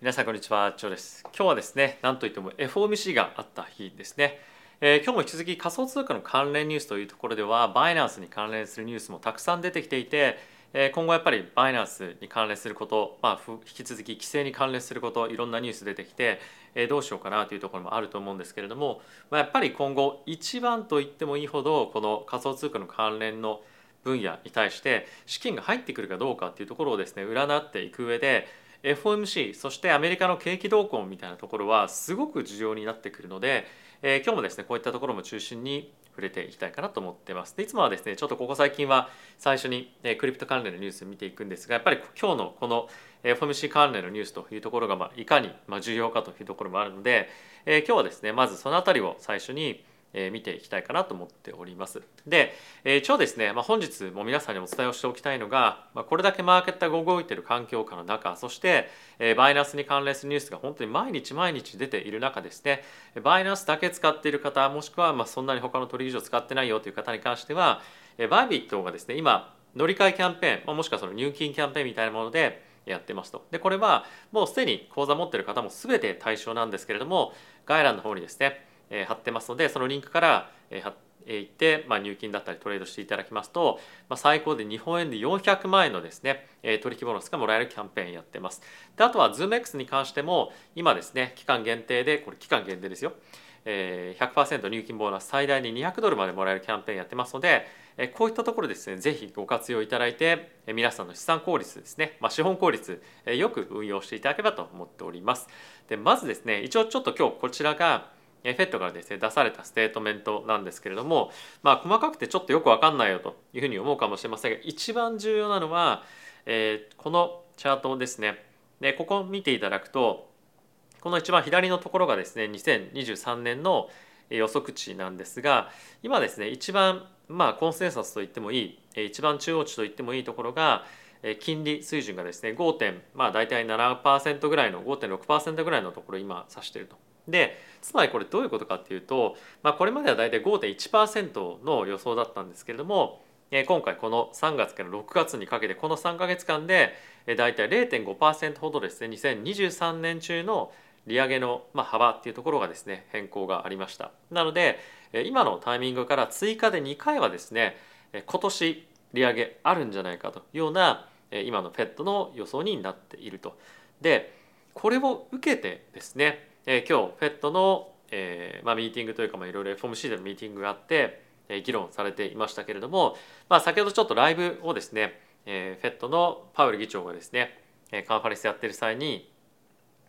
皆さんこんにちは、チョです。今日はですね、なんといっても FOMC があった日ですね。えー今日も引き続き仮想通貨の関連ニュースというところでは、バイナンスに関連するニュースもたくさん出てきていて、えー今後やっぱりバイナンスに関連すること、まあ、引き続き規制に関連すること、いろんなニュース出てきて、えーどうしようかなというところもあると思うんですけれども、まあ、やっぱり今後一番と言ってもいいほどこの仮想通貨の関連の分野に対して資金が入ってくるかどうかっていうところをですね占っていく上で FOMC そしてアメリカの景気動向みたいなところはすごく重要になってくるので、えー今日もですねこういったところも中心に触れていきたいかなと思ってます。でいつもはですねちょっとここ最近は最初に、クリプト関連のニュースを見ていくんですがやっぱり今日のこの FOMC 関連のニュースというところが、まあ、いかに重要かというところもあるので、えー今日はですねまずそのあたりを最初にえー見ていきたいかなと思っております。で、えー一応ですね、まあ、本日も皆さんにお伝えをしておきたいのが、まあ、これだけマーケットが動いている環境下の中そして、えーバイナンスに関連するニュースが本当に毎日毎日出ている中ですねバイナンスだけ使っている方もしくはまあそんなに他の取引所使ってないよという方に関しては、えーバイビットがですね今乗り換えキャンペーン、まあ、もしくはその入金キャンペーンみたいなものでやってますと。でこれはもうすでに口座持っている方も全て対象なんですけれども概要欄の方にですねえ貼ってますのでそのリンクから、えーはえ行って、まあ、入金だったりトレードしていただきますと、まあ、最高で日本円で400万円のですね、え取引ボーナスがもらえるキャンペーンやってます。であとは ZoomX に関しても今ですね期間限定でこれ期間限定ですよ、えー100%入金ボーナス最大に200ドルまでもらえるキャンペーンやってますので、こういったところですねぜひご活用いただいて、皆さんの資産効率ですね、まあ、資本効率、よく運用していただければと思っております。でまずですね一応ちょっと今日こちらが FED からですね出されたステートメントなんですけれども、まあ、細かくてちょっとよく分かんないよというふうに思うかもしれませんが一番重要なのは、えーこのチャートですね。でここを見ていただくとこの一番左のところがですね2023年の予測値なんですが今ですね一番まあコンセンサスと言ってもいい一番中央値と言ってもいいところが金利水準がですね 5. 点まあ大体7%ぐらいの5.6%ぐらいのところ今指してると。でつまりこれどういうことかっていうと、まあ、これまでは大体5.1%の予想だったんですけれども今回この3月から6月にかけてこの3か月間で大体0.5%ほどですね2023年中の利上げの幅っていうところがですね変更がありましたなので今のタイミングから追加で2回はですね今年利上げあるんじゃないかというような今の FED の予想になっていると。でこれを受けてですねえ今日 FED の、えーまあ、ミーティングというか、いろいろ FOMC でのミーティングがあって、え議論されていましたけれども、まあ、先ほどちょっとライブをですね、えー、FED のパウエル議長がですねカンファレンスやってる際に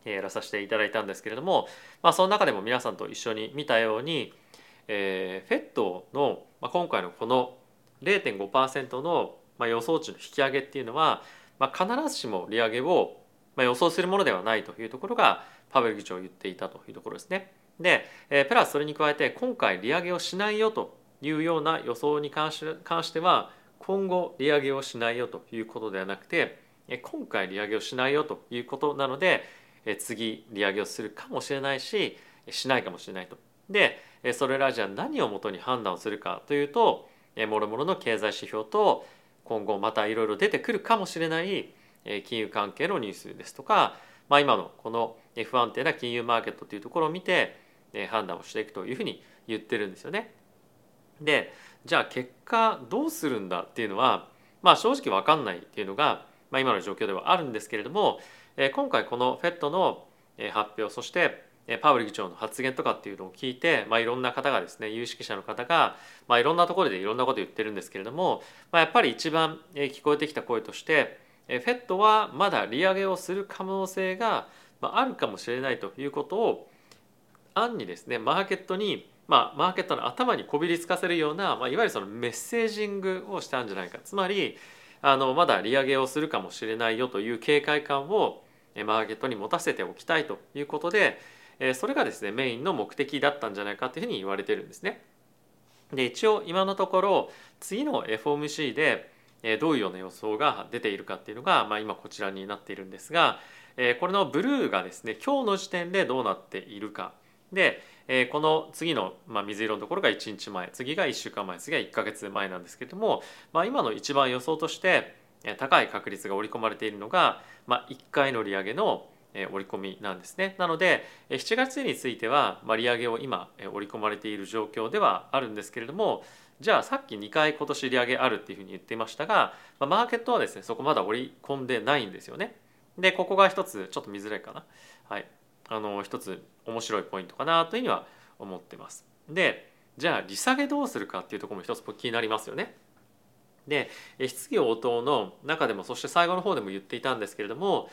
やらさせていただいたんですけれども、まあ、その中でも皆さんと一緒に見たように、えー、FED の、まあ、今回のこの0.5%の、まあ、予想値の引き上げっていうのは、まあ、必ずしも利上げを、ま、予想するものではないというところがパウエル議長言っていたというところですね。で、えープラスそれに加えて今回利上げをしないよというような予想に関し関しては今後利上げをしないよということではなくて今回利上げをしないよということなので次利上げをするかもしれないししないかもしれないと。でそれらじゃあ何をもとに判断をするかというともろもろの経済指標と今後またいろいろ出てくるかもしれない金融関係のニュースですとか、まあ、今のこの不安定な金融マーケットというところを見て判断をしていくというふうに言ってるんですよね。でじゃあ結果どうするんだっていうのは、まあ、正直分かんないっていうのが、まあ、今の状況ではあるんですけれども、今回この FED の発表そしてパウエル議長の発言とかっていうのを聞いて、まあ、いろんな方がですね有識者の方が、まあ、いろんなところでいろんなこと言ってるんですけれども、まあ、やっぱり一番聞こえてきた声としてえー FED はまだ利上げをする可能性があるかもしれないということを暗にですねマーケットにまあ、マーケットの頭にこびりつかせるような、まあ、いわゆるそのメッセージングをしたんじゃないか。つまりあのまだ利上げをするかもしれないよという警戒感をマーケットに持たせておきたいということでえそれがですねメインの目的だったんじゃないかというふうに言われてるんですね。で一応今のところ次の FOMC でどういうような予想が出ているかっていうのが、まあ、今こちらになっているんですがこれのブルーがですね今日の時点でどうなっているかでこの次の、まあ、水色のところが1日前次が1週間前次が1ヶ月前なんですけれども、まあ、今の一番予想として高い確率が織り込まれているのが、まあ、1回の利上げの織り込みなんですね。なので7月については利上げを今織り込まれている状況ではあるんですけれどもじゃあさっき2回今年利上げあるっていうふうに言ってましたがマーケットはですねそこまだ織り込んでないんですよね。でここが一つちょっと見づらいかな。はい、あの一つ面白いポイントかなというふうには思ってます。でじゃあ利下げどうするかっていうところも一つ気になりますよね。で質疑応答の中でもそして最後の方でも言っていたんですけれども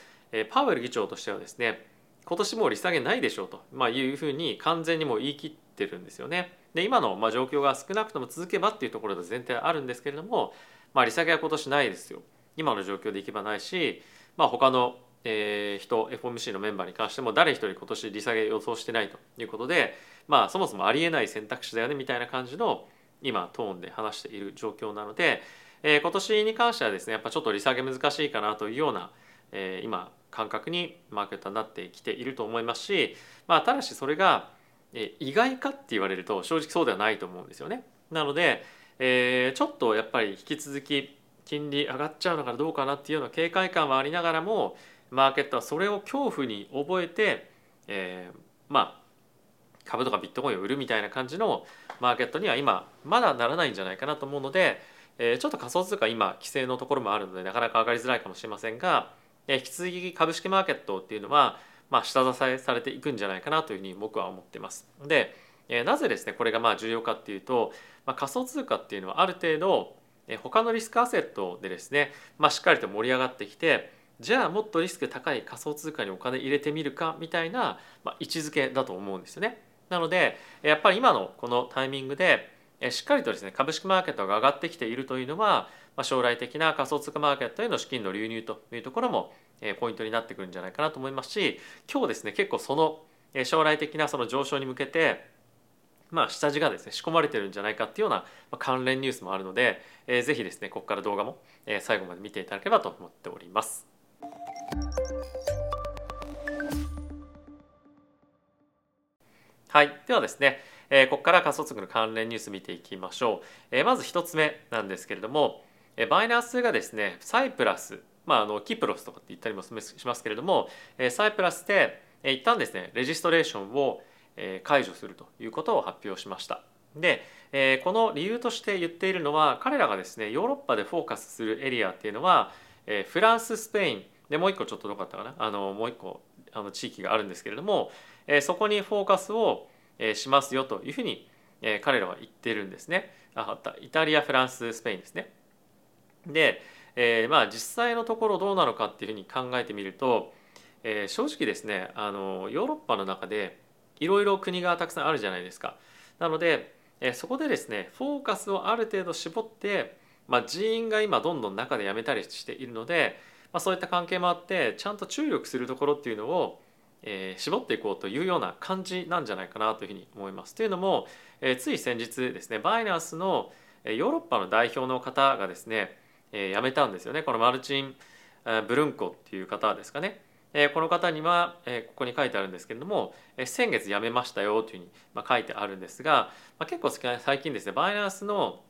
パウエル議長としてはですね今年も利下げないでしょうと、まあ、いうふうに完全にも言い切ってるんですよね。で今のまあ状況が少なくとも続けばっていうところで前提あるんですけれども、まあ、利下げは今年ないですよ。今の状況でいけばないし、まあ、他のえー、人 FOMC のメンバーに関しても誰一人今年利下げ予想してないということでまあそもそもありえない選択肢だよねみたいな感じの今トーンで話している状況なので、えー、今年に関してはですねやっぱちょっと利下げ難しいかなというような、えー、今感覚にマーケットになってきていると思いますし、まあ、ただしそれが、意外かって言われると正直そうではないと思うんですよね。なので、えー、ちょっとやっぱり引き続き金利上がっちゃうのかどうかなっていうような警戒感はありながらもマーケットはそれを恐怖に覚えて、えー、まあ株とかビットコインを売るみたいな感じのマーケットには今まだならないんじゃないかなと思うので、えー、ちょっと仮想通貨今規制のところもあるのでなかなか上がりづらいかもしれませんが、え、引き続き株式マーケットっていうのは、まあ、下支えされていくんじゃないかなというふうに僕は思ってます。で、え、なぜですねこれがまあ重要かっていうと、まあ、仮想通貨っていうのはある程度他のリスクアセットでですね、まあ、しっかりと盛り上がってきてじゃあもっとリスク高い仮想通貨にお金入れてみるかみたいな、まあ、位置づけだと思うんですよね。なのでやっぱり今のこのタイミングでしっかりとですね株式マーケットが上がってきているというのは、まあ、将来的な仮想通貨マーケットへの資金の流入というところもポイントになってくるんじゃないかなと思いますし今日ですね結構その将来的なその上昇に向けてまあ、下地がですね仕込まれてるんじゃないかっていうような関連ニュースもあるので、えー、ぜひですねここから動画も最後まで見ていただければと思っております。はい、ではですね、ここから仮想通貨の関連ニュース見ていきましょう。まず1つ目なんですけれども、バイナンスがですね、サイプラス、まあ、あのキプロスとかって言ったりもしますけれども、サイプラスで、えー、一旦ですね、レジストレーションを、解除するということを発表しました。で、この理由として言っているのは、彼らがですね、ヨーロッパでフォーカスするエリアっていうのは、フランス、スペイン、でもう一個ちょっとどこだったかなあのもう一個あの地域があるんですけれども、そこにフォーカスをしますよというふうに彼らは言ってるんですね。あったイタリアフランススペインですね。で、えー、まあ実際のところどうなのかっていうふうに考えてみると、えー、正直ですねあのヨーロッパの中でいろいろ国がたくさんあるじゃないですか。なので、えー、そこでですねフォーカスをある程度絞って、まあ、人員が今どんどん中で辞めたりしているので、まあ、そういった関係もあってちゃんと注力するところっていうのをえー、絞っていこうというような感じなんじゃないかなというふうに思います。というのも、えー、つい先日ですねバイナンスのヨーロッパの代表の方がですね、えー、辞めたんですよねこのマルチン・ブルンコっていう方ですかね。え、この方には、え、ここに書いてあるんですけれども、え、先月辞めましたよというふうに、まあ、書いてあるんですが、まあ、結構最近ですねバイナンスの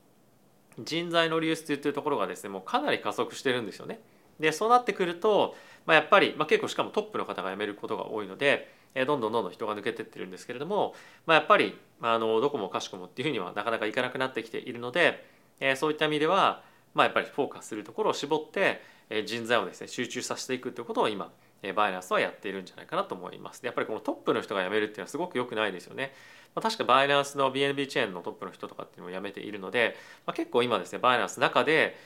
人材の流出というところがですねもうかなり加速してるんですよね。でそうなってくると、まあ、やっぱり、まあ、結構しかもトップの方が辞めることが多いので、えどんどんどんどん人が抜けてってるんですけれども、まあ、やっぱりあのどこもかしこもっていうふうにはなかなかいかなくなってきているので、えそういった意味では、まあ、やっぱりフォーカスするところを絞って、人材をですね集中させていくということを今バイナンスはやっているんじゃないかなと思います。やっぱりこのトップの人が辞めるっていうのはすごく良くないですよね。まあ、確かバイナンスの BNB チェーンのトップの人とかっていうのも辞めているので、まあ、結構今ですねバイナンスの中で、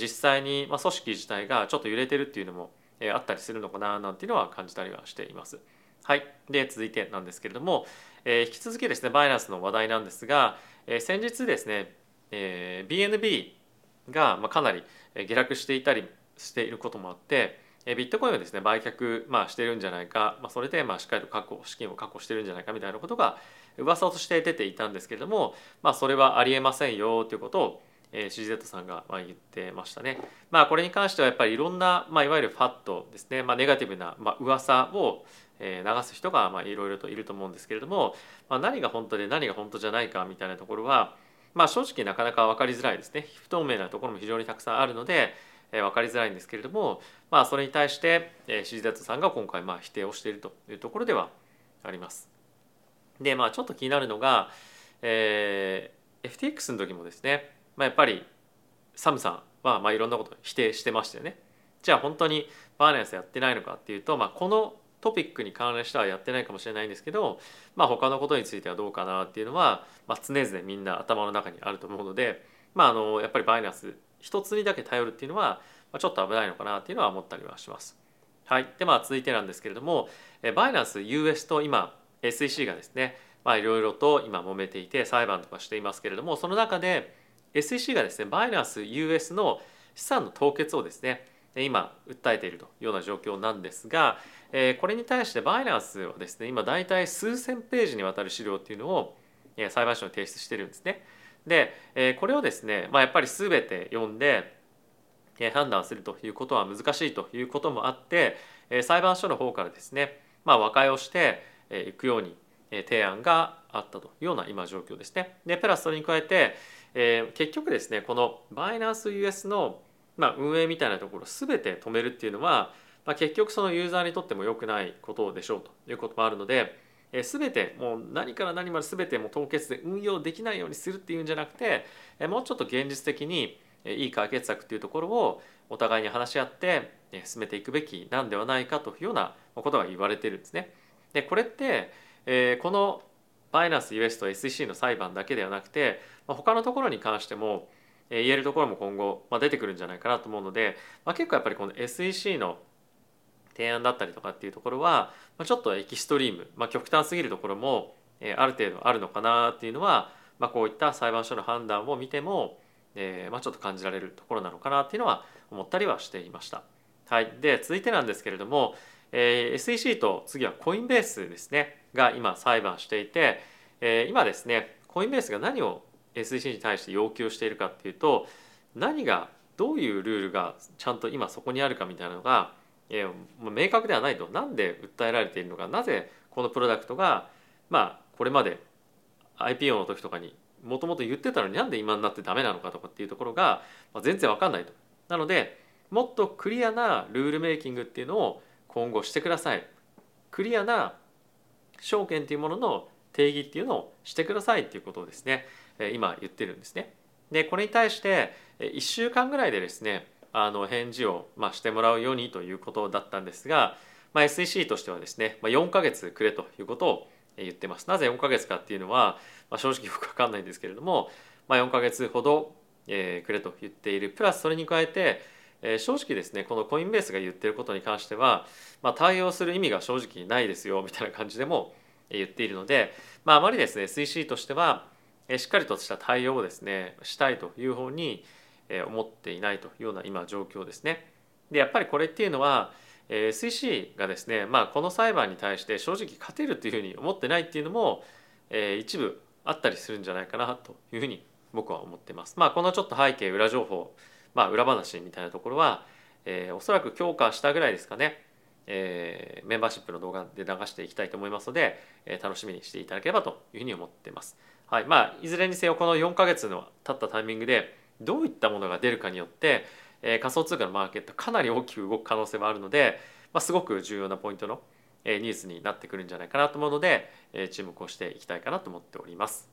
実際に、組織自体がちょっと揺れてるっていうのも、あったりするのかななんていうのは感じたりはしています。はい、で続いてなんですけれども、え引き続きですねバイナンスの話題なんですが、え先日ですね、え BNB がまあかなり下落していたりしていることもあってビットコインをですね売却、まあ、してるんじゃないか、まあ、それでまあしっかりと確保資金を確保してるんじゃないかみたいなことが噂として出ていたんですけれども、まあ、それはありえませんよということを、CZ さんがまあ言ってましたね。まあこれに関してはやっぱりいろんな、まあ、いわゆるファットですね、まあ、ネガティブな、まあ、噂を流す人がまあいろいろといると思うんですけれども、まあ、何が本当で何が本当じゃないかみたいなところは、まあ、正直なかなか分かりづらいですね不透明なところも非常にたくさんあるのでえー、分かりづらいんですけれども、まあ、それに対して、えー、CZ さんが今回まあ否定をしているというところではあります。でまあちょっと気になるのが、えー、FTX の時もですね、まあ、やっぱりサムさんはまあいろんなことを否定してましたよね。じゃあ本当にバーナンスやってないのかっていうと、まあ、このトピックに関連してはやってないかもしれないんですけど、まあ、他のことについてはどうかなっていうのは、まあ、常々みんな頭の中にあると思うので、まあ、あのやっぱりバイナンス一つにだけ頼るっていうのは、ま、ちょっと危ないのかなっていうのは思ったりはします。はい、でまあ続いてなんですけれどもバイナンス US と今 SEC がですねいろいろと今揉めていて裁判とかしていますけれどもその中で SEC がですねバイナンス US の資産の凍結をですね今訴えているというような状況なんですがこれに対してバイナンスはですね今大体数千ページにわたる資料っていうのを裁判所に提出してるんですね。でこれをですね、まあ、やっぱり全て読んで判断するということは難しいということもあって裁判所の方からですね、まあ、和解をしていくように提案があったというような今状況ですね。でプラスそれに加えて、結局ですねこのバイナンス US の、まあ、運営みたいなところ全て止めるっていうのは、まあ、結局そのユーザーにとっても良くないことでしょうということもあるので、えー、全てもう何から何まで全ても凍結で運用できないようにするっていうんじゃなくて、えー、もうちょっと現実的にいい解決策っていうところをお互いに話し合って進めていくべきなんではないかというようなことが言われてるんですね。でこれってえー、このバイナンス US と SEC の裁判だけではなくて、まあ、他のところに関しても、言えるところも今後、まあ、出てくるんじゃないかなと思うので、まあ、結構やっぱりこの SEC の提案だったりとかっていうところは、まあ、ちょっとエキストリーム、まあ、極端すぎるところも、えー、ある程度あるのかなっていうのは、まあ、こういった裁判所の判断を見ても、えーまあ、ちょっと感じられるところなのかなっていうのは思ったりはしていました。はい、で続いてなんですけれども、えー、SEC と次はコインベースですね。が今裁判していて、えー、今ですねコインベースが何を SEC に対して要求しているかっていうと何がどういうルールがちゃんと今そこにあるかみたいなのが、えー、明確ではないとなんで訴えられているのかなぜこのプロダクトがまあこれまで IPO の時とかにもともと言ってたのになんで今になってダメなのかとかっていうところが、まあ、全然わかんないと。なのでもっとクリアなルールメイキングっていうのを今後してください。クリアな証券というものの定義っていうのをしてくださいっていうことをですね今言ってるんですね。でこれに対して1週間ぐらいでですねあの返事をましてもらうようにということだったんですが、まあ、SEC としてはですねま4ヶ月くれということを言ってます。なぜ4ヶ月かっていうのは、ま、正直よく分かんないんですけれども、ま、4ヶ月ほど、え、くれと言っているプラスそれに加えて、え、正直ですねこのコインベースが言ってることに関しては、ま、対応する意味が正直ないですよみたいな感じでも言っているので、まあ、あまりですね SEC としてはしっかりとした対応をですねしたいという方に思っていないというような今状況ですね。でやっぱりこれっていうのは SEC がですね、まあ、この裁判に対して正直勝てるというふうに思ってないっていうのも、一部あったりするんじゃないかなというふうに僕は思ってます。まあ、このちょっと背景裏情報、まあ、裏話みたいなところは、えー、おそらく強化したぐらいですかね。えー、メンバーシップの動画で流していきたいと思いますので、えー、楽しみにしていただければというふうに思ってます。はいまあ、いずれにせよこの4か月の経ったタイミングでどういったものが出るかによって、えー、仮想通貨のマーケットかなり大きく動く可能性もあるので、まあ、すごく重要なポイントの、えー、ニュースになってくるんじゃないかなと思うので、えー、注目をしていきたいかなと思っております。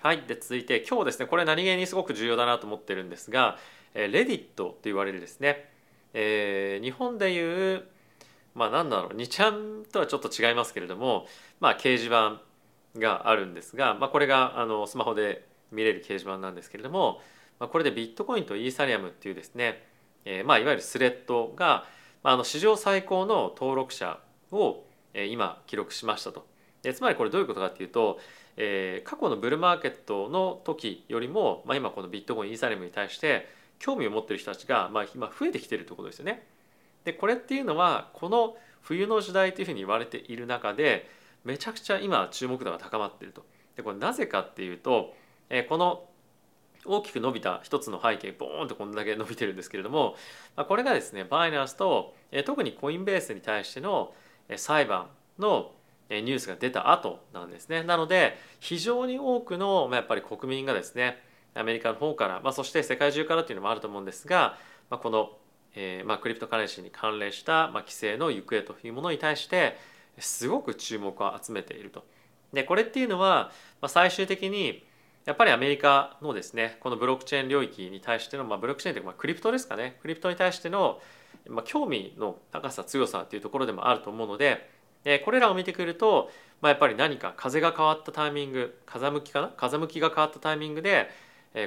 はい、で続いて今日ですねこれ何気にすごく重要だなと思ってるんですが、えー、レディットと言われるですね、えー、日本でいうまあ何だろう2ちゃんとはちょっと違いますけれども、まあ、掲示板があるんですが、まあ、これがあのスマホで見れる掲示板なんですけれども、まあ、これでビットコインとイーサリアムっていうですね、えー、まあいわゆるスレッドが、まあ、あの史上最高の登録者を今記録しましたと。つまりこれどういうことかっていうと、えー、過去のブルーマーケットの時よりも、まあ、今このビットコインイーサリアムに対して興味を持ってる人たちが、まあ、今増えてきてるってことですよね。でこれっていうのはこの冬の時代というふうに言われている中でめちゃくちゃ今注目度が高まっていると。でこれなぜかっていうと、えこの大きく伸びた一つの背景ボーンとこんだけ伸びてるんですけれどもこれがですねバイナンスと特にコインベースに対しての裁判のニュースが出た後なんですねなので非常に多くのやっぱり国民がですねアメリカの方から、まあ、そして世界中からっていうのもあると思うんですがまあ、この、えーまあ、クリプトカレンシーに関連した、まあ、規制の行方というものに対してすごく注目を集めていると。でこれっていうのは、まあ、最終的にやっぱりアメリカのですねこのブロックチェーン領域に対しての、まあ、ブロックチェーンというか、まあ、クリプトですかねクリプトに対しての、まあ、興味の高さ強さっていうところでもあると思うのででこれらを見てくると、まあ、やっぱり何か風が変わったタイミング風向きかな？風向きが変わったタイミングで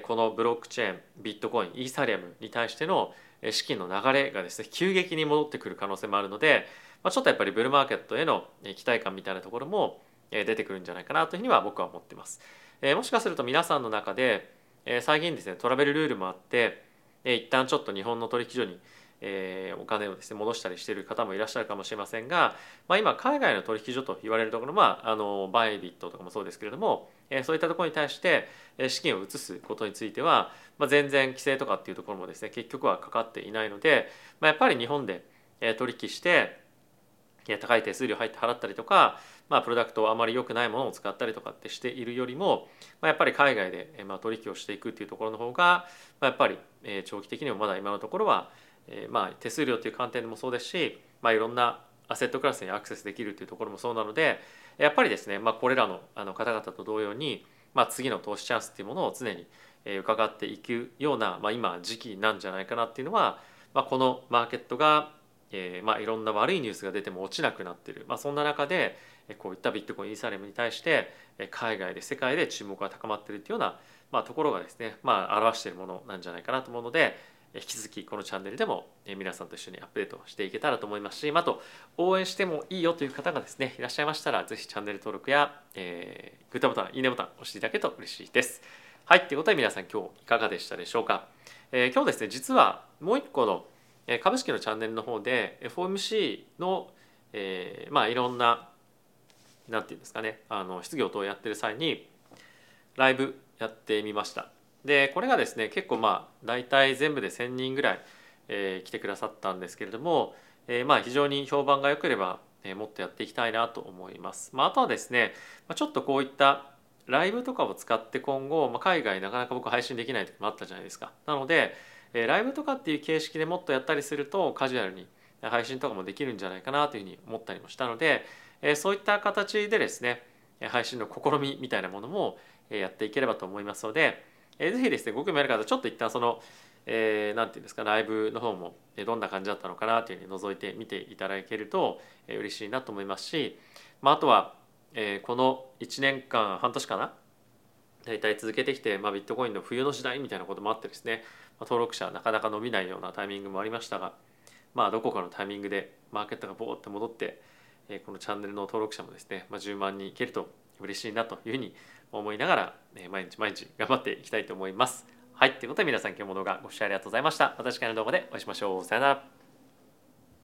このブロックチェーンビットコインイーサリアムに対しての資金の流れがですね急激に戻ってくる可能性もあるので、まあ、ちょっとやっぱりブルーマーケットへの期待感みたいなところも出てくるんじゃないかなというふうには僕は思ってます。えもしかすると皆さんの中でえ最近ですねトラベルルールもあってえ一旦ちょっと日本の取引所にえ、お金をですね戻したりしている方もいらっしゃるかもしれませんが、まあ、今海外の取引所と言われるところ、まあ、あのバイビットとかもそうですけれども、え、そういったところに対して資金を移すことについては、まあ、全然規制とかっていうところもですね結局はかかっていないので、まあ、やっぱり日本で取引して高い手数料入って払ったりとか、まあ、プロダクトをあまり良くないものを使ったりとかってしているよりも、まあ、やっぱり海外でまあ取引をしていくっていうところの方が、まあ、やっぱり長期的にもまだ今のところはえ、まあ手数料という観点でもそうですし、まあ、いろんなアセットクラスにアクセスできるというところもそうなのでやっぱりですね、まあ、これらのあの方々と同様に、まあ、次の投資チャンスっていうものを常に伺っていくような、まあ、今時期なんじゃないかなっていうのは、まあ、このマーケットが、えーまあ、いろんな悪いニュースが出ても落ちなくなっている、まあ、そんな中でこういったビットコインイーサレムに対して海外で世界で注目が高まっているというような、まあ、ところがですね、まあ、表しているものなんじゃないかなと思うので引き続きこのチャンネルでも皆さんと一緒にアップデートしていけたらと思いますしあと応援してもいいよという方がですねいらっしゃいましたら是非チャンネル登録や、えー、グッドボタンいいねボタン押していただけると嬉しいです。はいということで皆さん今日いかがでしたでしょうか、えー、今日ですね実はもう一個の株式のチャンネルの方で FOMC の、えー、まあいろんな何て言うんですかねあの質疑等をやってる際にライブやってみました。でこれがですね結構まあ大体全部で1,000人ぐらい、えー、来てくださったんですけれども、えー、まあ非常に評判が良ければ、えー、もっとやっていきたいなと思います。まあ、あとはですね、まあ、ちょっとこういったライブとかを使って今後、まあ、海外なかなか僕配信できない時もあったじゃないですか。なので、えー、ライブとかっていう形式でもっとやったりするとカジュアルに配信とかもできるんじゃないかなというふうに思ったりもしたので、えー、そういった形でですね配信の試みみたいなものもやっていければと思いますので、えー、ぜひですねご興味ある方ちょっと一旦そのえー、ていうんですかライブの方もどんな感じだったのかなというふうに覗いてみていただけると嬉しいなと思いますし、まあ、あとは、えー、この1年間半年かな大体続けてきて、まあ、ビットコインの冬の時代みたいなこともあってですね、登録者なかなか伸びないようなタイミングもありましたが、まあ、どこかのタイミングでマーケットがボーって戻って、え、このチャンネルの登録者もですね、ま、10万人いけると嬉しいなというふうに思いながら、え毎日毎日頑張っていきたいと思います。はい、ということで皆さん今日も動画ご視聴ありがとうございました。また次回の動画でお会いしましょう。さよなら。